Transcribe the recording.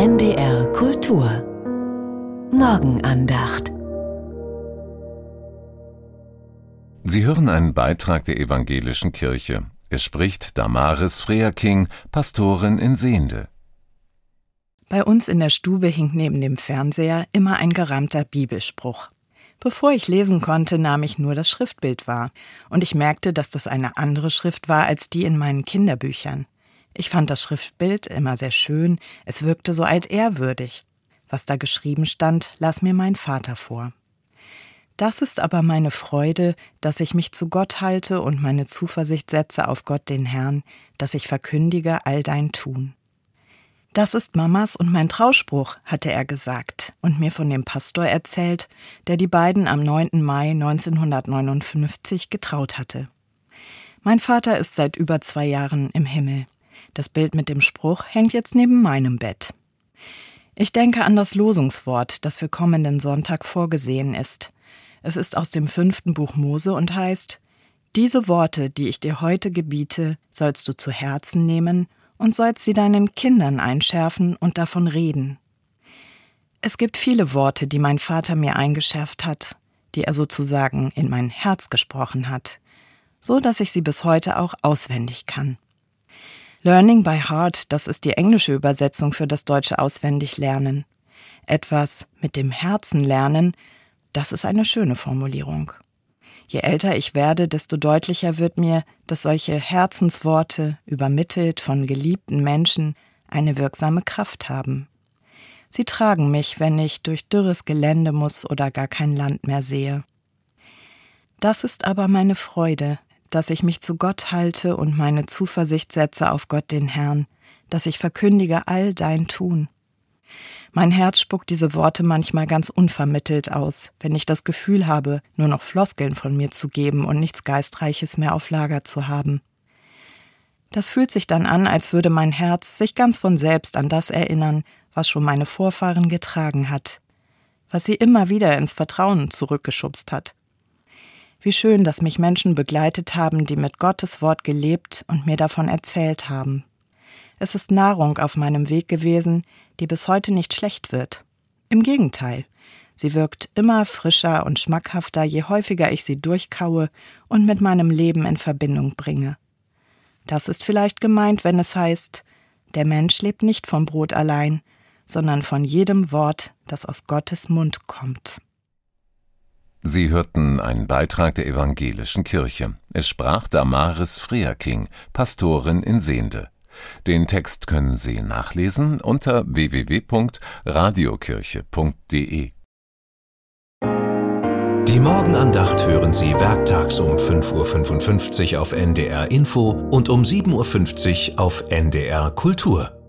NDR Kultur Morgenandacht Sie hören einen Beitrag der evangelischen Kirche. Es spricht Damaris Freaking, Pastorin in Sehende. Bei uns in der Stube hing neben dem Fernseher immer ein gerahmter Bibelspruch. Bevor ich lesen konnte, nahm ich nur das Schriftbild wahr, und ich merkte, dass das eine andere Schrift war als die in meinen Kinderbüchern. Ich fand das Schriftbild immer sehr schön, es wirkte so altehrwürdig. Was da geschrieben stand, las mir mein Vater vor. Das ist aber meine Freude, dass ich mich zu Gott halte und meine Zuversicht setze auf Gott den Herrn, dass ich verkündige all dein Tun. Das ist Mamas und mein Trauspruch, hatte er gesagt und mir von dem Pastor erzählt, der die beiden am 9. Mai 1959 getraut hatte. Mein Vater ist seit über zwei Jahren im Himmel. Das Bild mit dem Spruch hängt jetzt neben meinem Bett. Ich denke an das Losungswort, das für kommenden Sonntag vorgesehen ist. Es ist aus dem fünften Buch Mose und heißt, diese Worte, die ich dir heute gebiete, sollst du zu Herzen nehmen und sollst sie deinen Kindern einschärfen und davon reden. Es gibt viele Worte, die mein Vater mir eingeschärft hat, die er sozusagen in mein Herz gesprochen hat, so dass ich sie bis heute auch auswendig kann. Learning by Heart, das ist die englische Übersetzung für das deutsche Auswendiglernen. Etwas mit dem Herzen lernen, das ist eine schöne Formulierung. Je älter ich werde, desto deutlicher wird mir, dass solche Herzensworte, übermittelt von geliebten Menschen, eine wirksame Kraft haben. Sie tragen mich, wenn ich durch dürres Gelände muss oder gar kein Land mehr sehe. Das ist aber meine Freude, dass ich mich zu Gott halte und meine Zuversicht setze auf Gott den Herrn, dass ich verkündige all dein Tun. Mein Herz spuckt diese Worte manchmal ganz unvermittelt aus, wenn ich das Gefühl habe, nur noch Floskeln von mir zu geben und nichts Geistreiches mehr auf Lager zu haben. Das fühlt sich dann an, als würde mein Herz sich ganz von selbst an das erinnern, was schon meine Vorfahren getragen hat, was sie immer wieder ins Vertrauen zurückgeschubst hat. Wie schön, dass mich Menschen begleitet haben, die mit Gottes Wort gelebt und mir davon erzählt haben. Es ist Nahrung auf meinem Weg gewesen, die bis heute nicht schlecht wird. Im Gegenteil, sie wirkt immer frischer und schmackhafter, je häufiger ich sie durchkaue und mit meinem Leben in Verbindung bringe. Das ist vielleicht gemeint, wenn es heißt, der Mensch lebt nicht vom Brot allein, sondern von jedem Wort, das aus Gottes Mund kommt. Sie hörten einen Beitrag der evangelischen Kirche. Es sprach Damaris Freaking, Pastorin in Sehende. Den Text können Sie nachlesen unter www.radiokirche.de. Die Morgenandacht hören Sie werktags um 5.55 Uhr auf NDR Info und um 7.50 Uhr auf NDR Kultur.